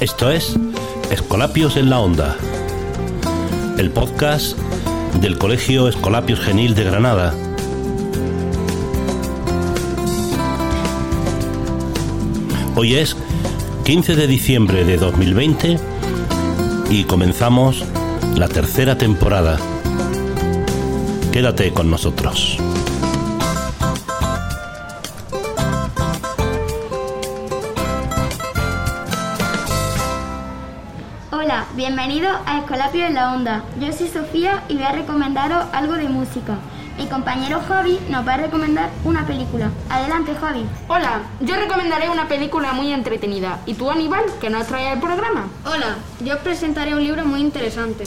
Esto es Escolapios en la Onda, el podcast del Colegio Escolapios Genil de Granada. Hoy es 15 de diciembre de 2020 y comenzamos la tercera temporada. Quédate con nosotros. Hola, bienvenido a Escolapio en la Onda. Yo soy Sofía y voy a recomendaros algo de música. Mi compañero Javi nos va a recomendar una película. Adelante, Javi. Hola, yo recomendaré una película muy entretenida. ¿Y tú, Aníbal, que nos trae el programa? Hola, yo os presentaré un libro muy interesante.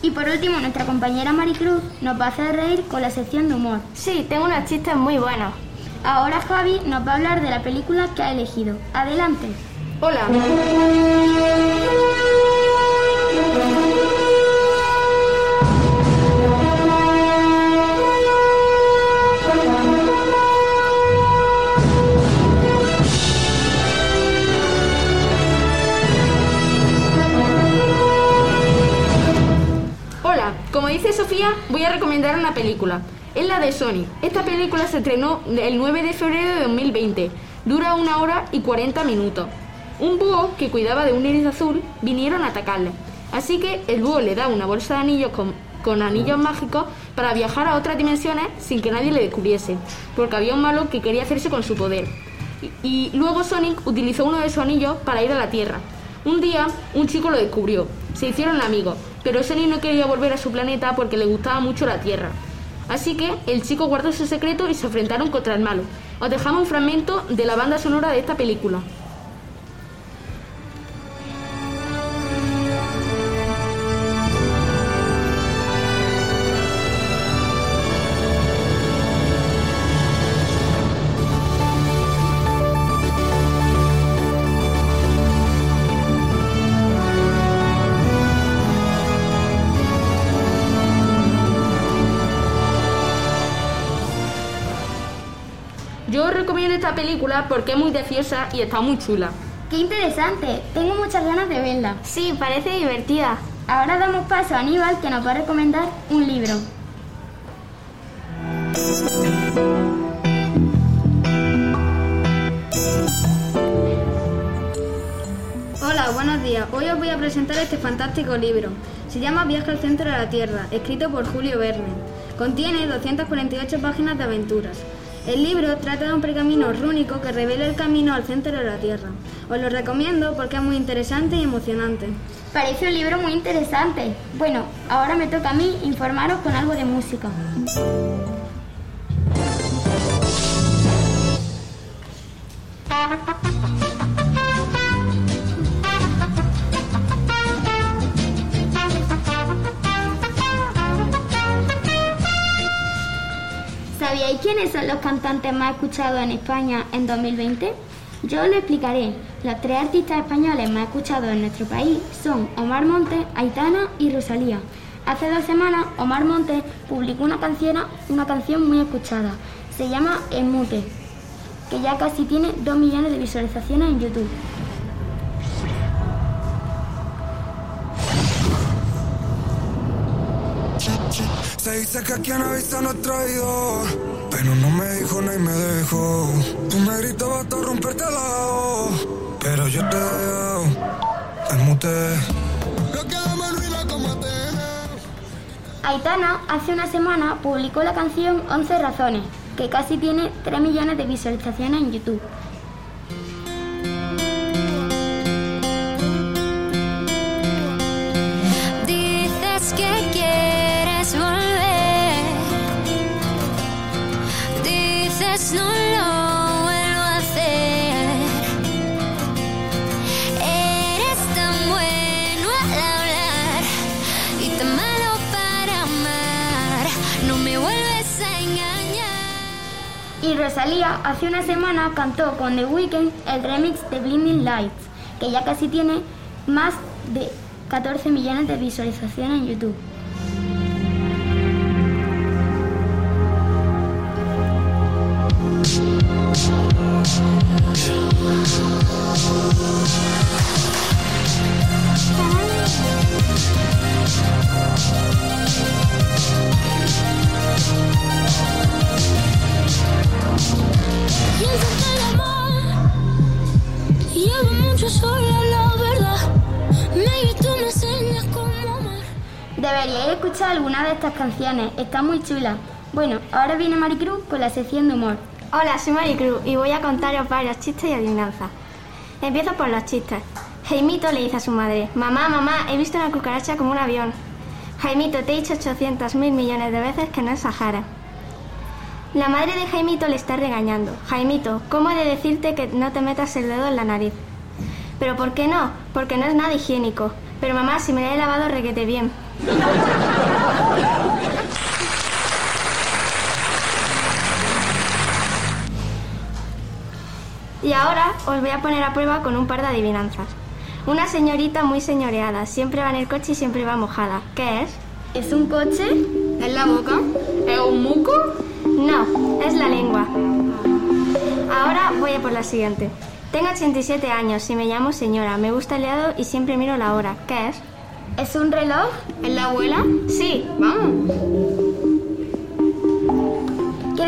Y por último, nuestra compañera Maricruz nos va a hacer reír con la sección de humor. Sí, tengo unos chistes muy buenos. Ahora Javi nos va a hablar de la película que ha elegido. Adelante. Hola. Como dice Sofía, voy a recomendar una película. Es la de Sonic. Esta película se estrenó el 9 de febrero de 2020. Dura una hora y 40 minutos. Un búho que cuidaba de un iris azul vinieron a atacarle. Así que el búho le da una bolsa de anillos con, con anillos mágicos para viajar a otras dimensiones sin que nadie le descubriese, porque había un malo que quería hacerse con su poder. Y, y luego Sonic utilizó uno de sus anillos para ir a la Tierra. Un día, un chico lo descubrió. Se hicieron amigos, pero Sonic no quería volver a su planeta porque le gustaba mucho la Tierra. Así que el chico guardó su secreto y se enfrentaron contra el malo. Os dejamos un fragmento de la banda sonora de esta película. Esta película porque es muy graciosa y está muy chula. ¡Qué interesante! Tengo muchas ganas de verla. Sí, parece divertida. Ahora damos paso a Aníbal que nos va a recomendar un libro. Hola, buenos días. Hoy os voy a presentar este fantástico libro. Se llama Viaje al centro de la Tierra, escrito por Julio Verne. Contiene 248 páginas de aventuras. El libro trata de un pergamino rúnico que revela el camino al centro de la Tierra. Os lo recomiendo porque es muy interesante y emocionante. Parece un libro muy interesante. Bueno, ahora me toca a mí informaros con algo de música. Quiénes son los cantantes más escuchados en España en 2020? Yo lo explicaré. Los tres artistas españoles más escuchados en nuestro país son Omar Montes, Aitana y Rosalía. Hace dos semanas, Omar Montes publicó una canción, una canción muy escuchada. Se llama Emute, que ya casi tiene 2 millones de visualizaciones en YouTube. Se dice que quien avisa no es traidor, pero no me dijo ni me dejó. Tú me gritabas hasta romperte la voz, pero yo te dejo, te muté. Aitana hace una semana publicó la canción 11 razones, que casi tiene 3 millones de visualizaciones en YouTube. Y Rosalía hace una semana cantó con The Weeknd el remix de Blinding Lights, que ya casi tiene más de 14 millones de visualizaciones en YouTube. Deberíais escuchar alguna de estas canciones, está muy chula. Bueno, ahora viene Maricruz con la sección de humor. Hola, soy Maricruz y voy a contaros varios chistes y adivinanzas. Empiezo por los chistes. Jaimito le dice a su madre, mamá, mamá, he visto una cucaracha como un avión. Jaimito, te he dicho 800 mil millones de veces que no exageres. La madre de Jaimito le está regañando. Jaimito, ¿cómo he de decirte que no te metas el dedo en la nariz? ¿Pero por qué no? Porque no es nada higiénico. Pero mamá, si me la he lavado requete bien. Y ahora os voy a poner a prueba con un par de adivinanzas. Una señorita muy señoreada, siempre va en el coche y siempre va mojada. ¿Qué es? ¿Es un coche? ¿Es la boca? ¿Es un muco? No, es la lengua. Ahora voy a por la siguiente. Tengo 87 años y me llamo señora. Me gusta el helado y siempre miro la hora. ¿Qué es? ¿Es un reloj? ¿Es la abuela? Sí, Vamos.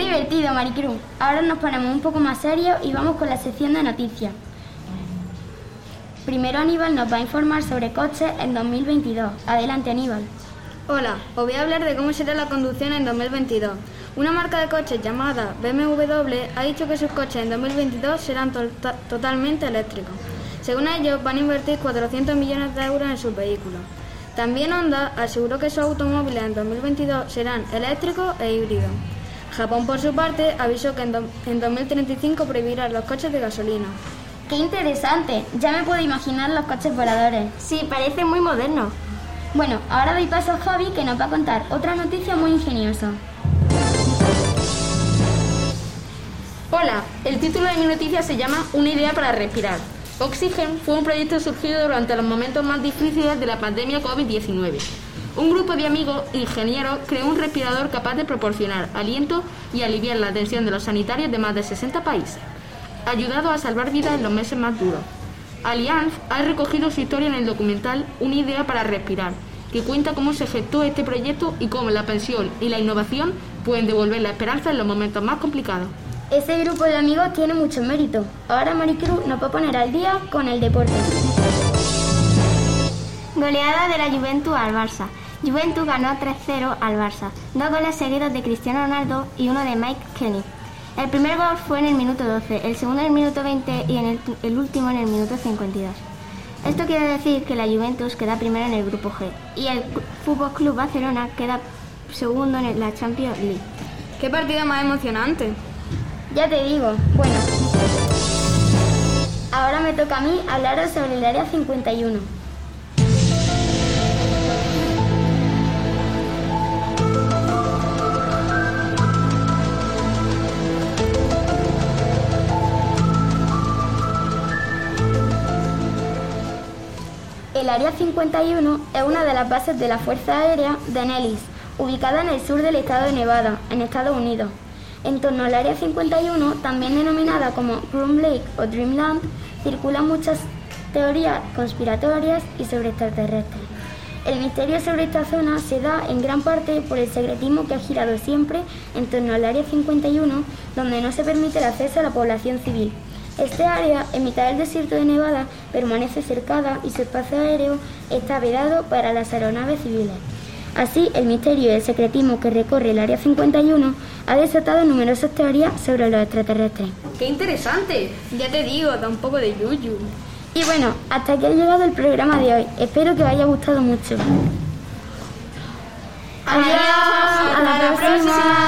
Divertido, Maricruz. Ahora nos ponemos un poco más serios y vamos con la sección de noticias. Primero Aníbal nos va a informar sobre coches en 2022. Adelante, Aníbal. Hola, os voy a hablar de cómo será la conducción en 2022. Una marca de coches llamada BMW ha dicho que sus coches en 2022 serán to- totalmente eléctricos. Según ellos, van a invertir 400 millones de euros en sus vehículos. También Honda aseguró que sus automóviles en 2022 serán eléctricos e híbridos. Japón, por su parte, avisó que en, do- en 2035 prohibirá los coches de gasolina. ¡Qué interesante! Ya me puedo imaginar los coches voladores. sí, parece muy moderno. Bueno, ahora doy paso a Javi que nos va a contar otra noticia muy ingeniosa. Hola, el título de mi noticia se llama Una idea para respirar. Oxygen fue un proyecto surgido durante los momentos más difíciles de la pandemia COVID-19. Un grupo de amigos ingenieros creó un respirador capaz de proporcionar aliento y aliviar la tensión de los sanitarios de más de 60 países, ayudado a salvar vidas en los meses más duros. Allianz ha recogido su historia en el documental Una idea para respirar, que cuenta cómo se gestó este proyecto y cómo la pensión y la innovación pueden devolver la esperanza en los momentos más complicados. Ese grupo de amigos tiene mucho mérito. Ahora Maricruz nos va a poner al día con el deporte. Goleada de la Juventus al Barça. Juventus ganó 3-0 al Barça. Dos goles seguidos de Cristiano Ronaldo y uno de Mike Kenny. El primer gol fue en el minuto 12, el segundo en el minuto 20 y en el, el último en el minuto 52. Esto quiere decir que la Juventus queda primero en el grupo G y el Fútbol Club Barcelona queda segundo en la Champions League. ¿Qué partido más emocionante? Ya te digo, bueno. Ahora me toca a mí hablaros sobre el Área 51. El Área 51 es una de las bases de la Fuerza Aérea de Nellis, ubicada en el sur del estado de Nevada, en Estados Unidos. En torno al Área 51, también denominada como Groom Lake o Dreamland, circulan muchas teorías conspiratorias y sobre extraterrestres. El misterio sobre esta zona se da en gran parte por el secretismo que ha girado siempre en torno al Área 51, donde no se permite el acceso a la población civil. Este área, en mitad del desierto de Nevada, permanece cercada y su espacio aéreo está vedado para las aeronaves civiles. Así, el misterio y el secretismo que recorre el Área 51 ha desatado numerosas teorías sobre los extraterrestres. ¡Qué interesante! Ya te digo, da un poco de yuyu. Y bueno, hasta aquí ha llegado el programa de hoy. Espero que os haya gustado mucho. Adiós, ¡A la hasta la próxima! próxima.